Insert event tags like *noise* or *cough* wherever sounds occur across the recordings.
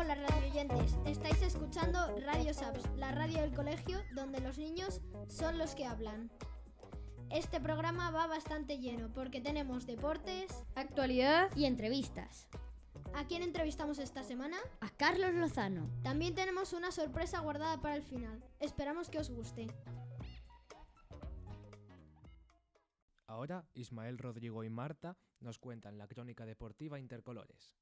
Hola radioyentes, estáis escuchando Radio Saps, la radio del colegio donde los niños son los que hablan. Este programa va bastante lleno porque tenemos deportes, actualidad y entrevistas. ¿A quién entrevistamos esta semana? A Carlos Lozano. También tenemos una sorpresa guardada para el final. Esperamos que os guste. Ahora Ismael, Rodrigo y Marta nos cuentan la crónica deportiva Intercolores.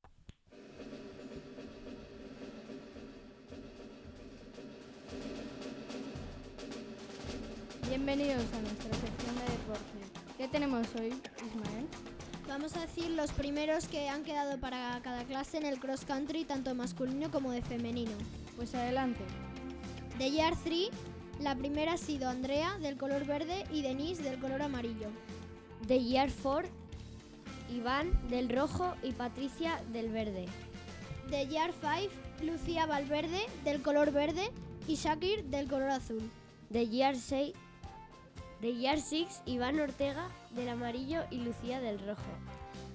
Bienvenidos a nuestra sección de deporte. ¿Qué tenemos hoy, Ismael? Vamos a decir los primeros que han quedado para cada clase en el cross country, tanto masculino como de femenino. Pues adelante. De Year 3, la primera ha sido Andrea, del color verde, y Denise, del color amarillo. De Year 4, Iván, del rojo, y Patricia, del verde. De Year 5, Lucía Valverde, del color verde, y Shakir, del color azul. De Year 6, de Year 6, Iván Ortega, del amarillo, y Lucía, del rojo.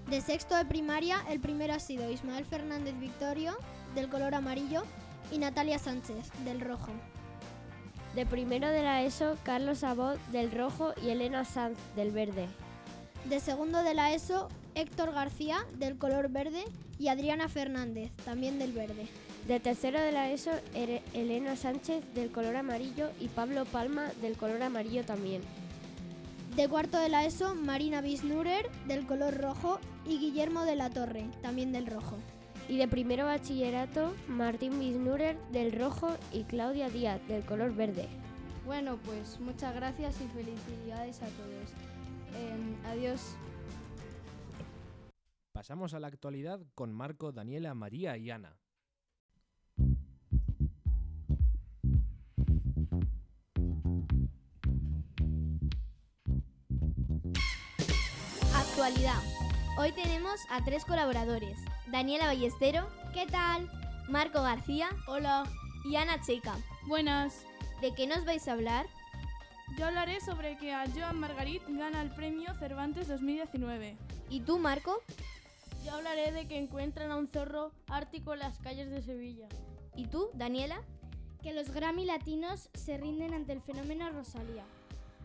De sexto de primaria, el primero ha sido Ismael Fernández Victorio, del color amarillo, y Natalia Sánchez, del rojo. De primero de la ESO, Carlos Abot, del rojo, y Elena Sanz, del verde. De segundo de la ESO, Héctor García, del color verde, y Adriana Fernández, también del verde. De tercero de la ESO, Elena Sánchez, del color amarillo, y Pablo Palma, del color amarillo también. De cuarto de la ESO, Marina Bisnurer, del color rojo, y Guillermo de la Torre, también del rojo. Y de primero bachillerato, Martín Bisnurer, del rojo, y Claudia Díaz, del color verde. Bueno, pues muchas gracias y felicidades a todos. Eh, adiós. Pasamos a la actualidad con Marco, Daniela, María y Ana. Actualidad. Hoy tenemos a tres colaboradores. Daniela Ballestero. ¿Qué tal? Marco García. Hola. Y Ana Checa. Buenas. ¿De qué nos vais a hablar? Yo hablaré sobre que a Joan Margarit gana el premio Cervantes 2019. ¿Y tú, Marco? Yo hablaré de que encuentran a un zorro ártico en las calles de Sevilla. ¿Y tú, Daniela? Que los Grammy latinos se rinden ante el fenómeno Rosalía.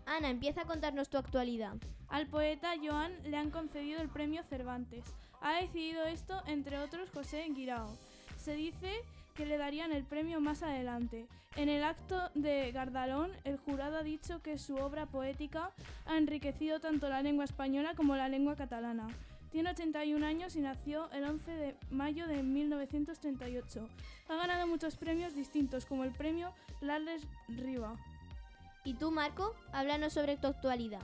Ana, empieza a contarnos tu actualidad. Al poeta Joan le han concedido el premio Cervantes. Ha decidido esto, entre otros, José Guirao. Se dice que le darían el premio más adelante. En el acto de Gardalón, el jurado ha dicho que su obra poética ha enriquecido tanto la lengua española como la lengua catalana. Tiene 81 años y nació el 11 de mayo de 1938. Ha ganado muchos premios distintos, como el premio Larles Riva. ¿Y tú, Marco? Háblanos sobre tu actualidad.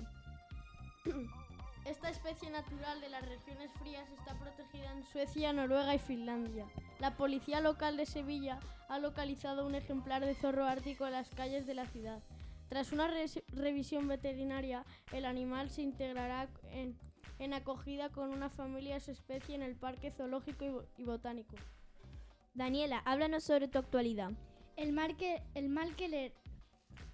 *clears throat* Esta especie natural de las regiones frías está protegida en Suecia, Noruega y Finlandia. La policía local de Sevilla ha localizado un ejemplar de zorro ártico en las calles de la ciudad. Tras una revisión veterinaria, el animal se integrará en, en, acogida con una familia de su especie en el Parque Zoológico y, Botánico. Daniela, háblanos sobre tu actualidad. El, mal que, el mal querer,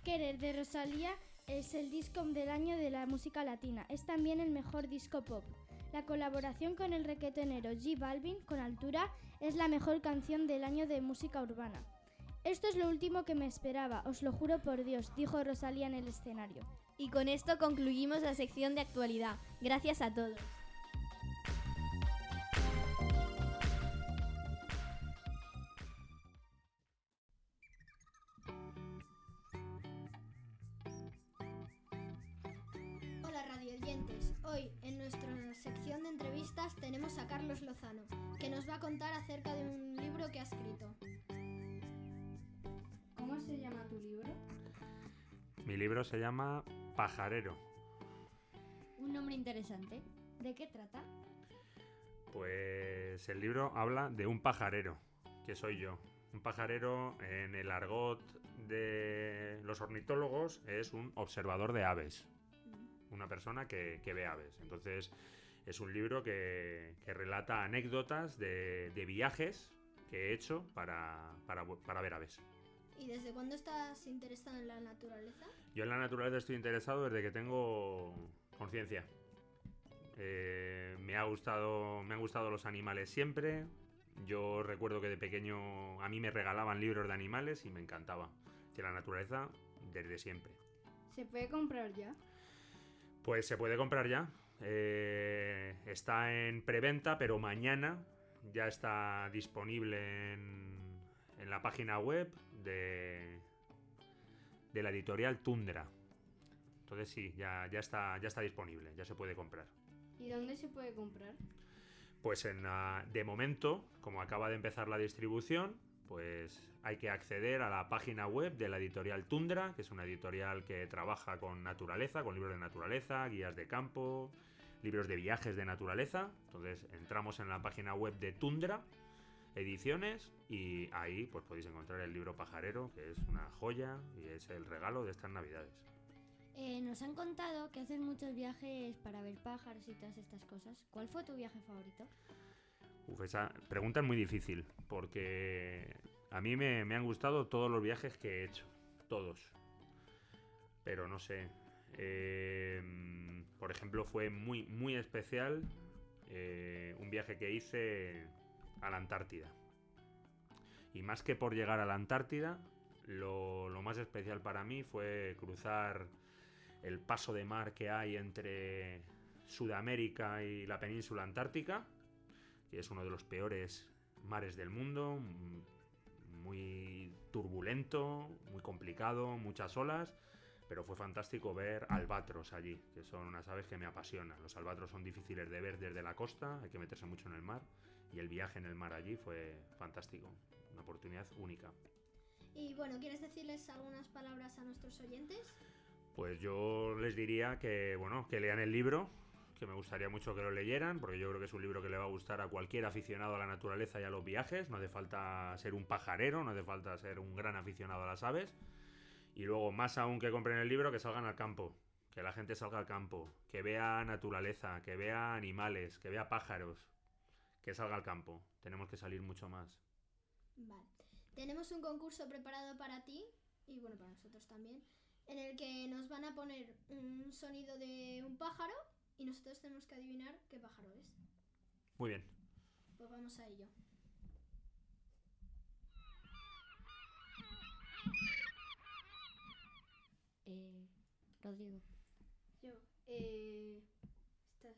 querer de Rosalía es el disco del año de la música latina. Es también el mejor disco pop. La colaboración con el requetonero G Balvin con Altura es la mejor canción del año de música urbana. Esto es lo último que me esperaba, os lo juro por Dios, dijo Rosalía en el escenario. Y con esto concluimos la sección de actualidad. Gracias a todos. Hoy en nuestra sección de entrevistas tenemos a Carlos Lozano, que nos va a contar acerca de un libro que ha escrito. ¿Cómo se llama tu libro? Mi libro se llama Pajarero. Un nombre interesante. ¿De qué trata? Pues el libro habla de un pajarero, que soy yo. Un pajarero en el argot de los ornitólogos es un observador de aves una persona que, ve aves. Entonces es un libro que, relata anécdotas de, viajes que he hecho para, ver aves. ¿Y desde cuándo estás interesado en la naturaleza? Yo en la naturaleza estoy interesado desde que tengo conciencia. Eh, me, ha gustado, me han gustado los animales siempre. Yo recuerdo que de pequeño a mí me regalaban libros de animales y me encantaba. Que la naturaleza desde siempre. ¿Se puede comprar ya? Pues se puede comprar ya. Eh, está en preventa, pero mañana ya está disponible en, en la página web de, de la editorial Tundra. Entonces sí, ya, ya, está, ya está disponible, ya se puede comprar. ¿Y dónde se puede comprar? Pues en de momento, como acaba de empezar la distribución, pues hay que acceder a la página web de la editorial Tundra, que es una editorial que trabaja con naturaleza, con libros de naturaleza, guías de campo, libros de viajes de naturaleza. Entonces entramos en la página web de Tundra Ediciones y ahí pues podéis encontrar el libro Pajarero, que es una joya y es el regalo de estas navidades. Eh, nos han contado que haces muchos viajes para ver pájaros y todas estas cosas. ¿Cuál fue tu viaje favorito? Uf, esa pregunta es muy difícil, porque a mí me, han gustado todos los viajes que he hecho, todos. Pero no sé, eh, por ejemplo, fue muy, muy especial eh, un viaje que hice a la Antártida. Y más que por llegar a la Antártida, lo, lo más especial para mí fue cruzar el paso de mar que hay entre Sudamérica y la península antártica que es uno de los peores mares del mundo, muy turbulento, muy complicado, muchas olas, pero fue fantástico ver albatros allí, que son unas aves que me apasionan. Los albatros son difíciles de ver desde la costa, hay que meterse mucho en el mar, y el viaje en el mar allí fue fantástico, una oportunidad única. Y bueno, ¿quieres decirles algunas palabras a nuestros oyentes? Pues yo les diría que, bueno, que lean el libro, que me gustaría mucho que lo leyeran, porque yo creo que es un libro que le va a gustar a cualquier aficionado a la naturaleza y a los viajes. No hace falta ser un pajarero, no hace falta ser un gran aficionado a las aves. Y luego, más aún que compren el libro, que salgan al campo, que la gente salga al campo, que vea naturaleza, que vea animales, que vea pájaros, que salga al campo. Tenemos que salir mucho más. Vale. Tenemos un concurso preparado para ti y bueno, para nosotros también, en el que nos van a poner un sonido de un pájaro y nosotros tenemos que adivinar qué pájaro es. Muy bien. Pues vamos a ello. Eh, Rodrigo. Yo. Eh, estas.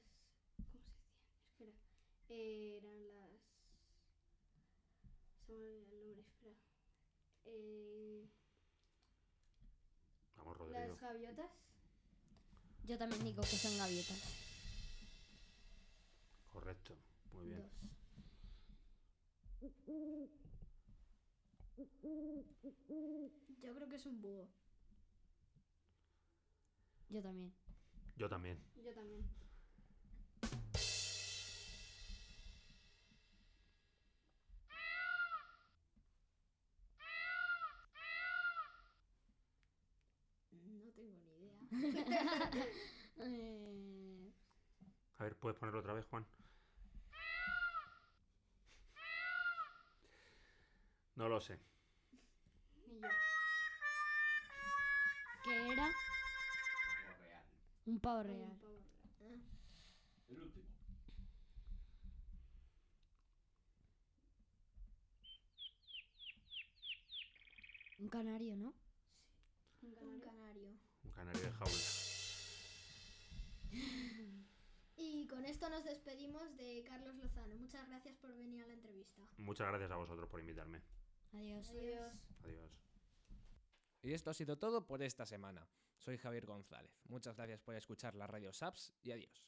¿Cómo se decían? Espera. Eh, eran las. Se me olvidó el nombre, espera. Eh, Vamos, Rodrigo. las gaviotas. Yo también digo que son gaviotas. Correcto. Muy bien. Dos. Yo creo que es un búho. Yo también. Yo también. Yo también. No tengo ni idea. Eh, *laughs* A ver, ¿puedes ponerlo otra vez, Juan? No lo sé. Y yo. ¿Qué era? Un pavo real. Un pavo real. Un canario, ¿no? Canario de jaula. Y con esto nos despedimos de Carlos Lozano. Muchas gracias por venir a la entrevista. Muchas gracias a vosotros por invitarme. Adiós. Adiós. Adiós. Y esto ha sido todo por esta semana. Soy Javier González. Muchas gracias por escuchar la Radio Saps y adiós.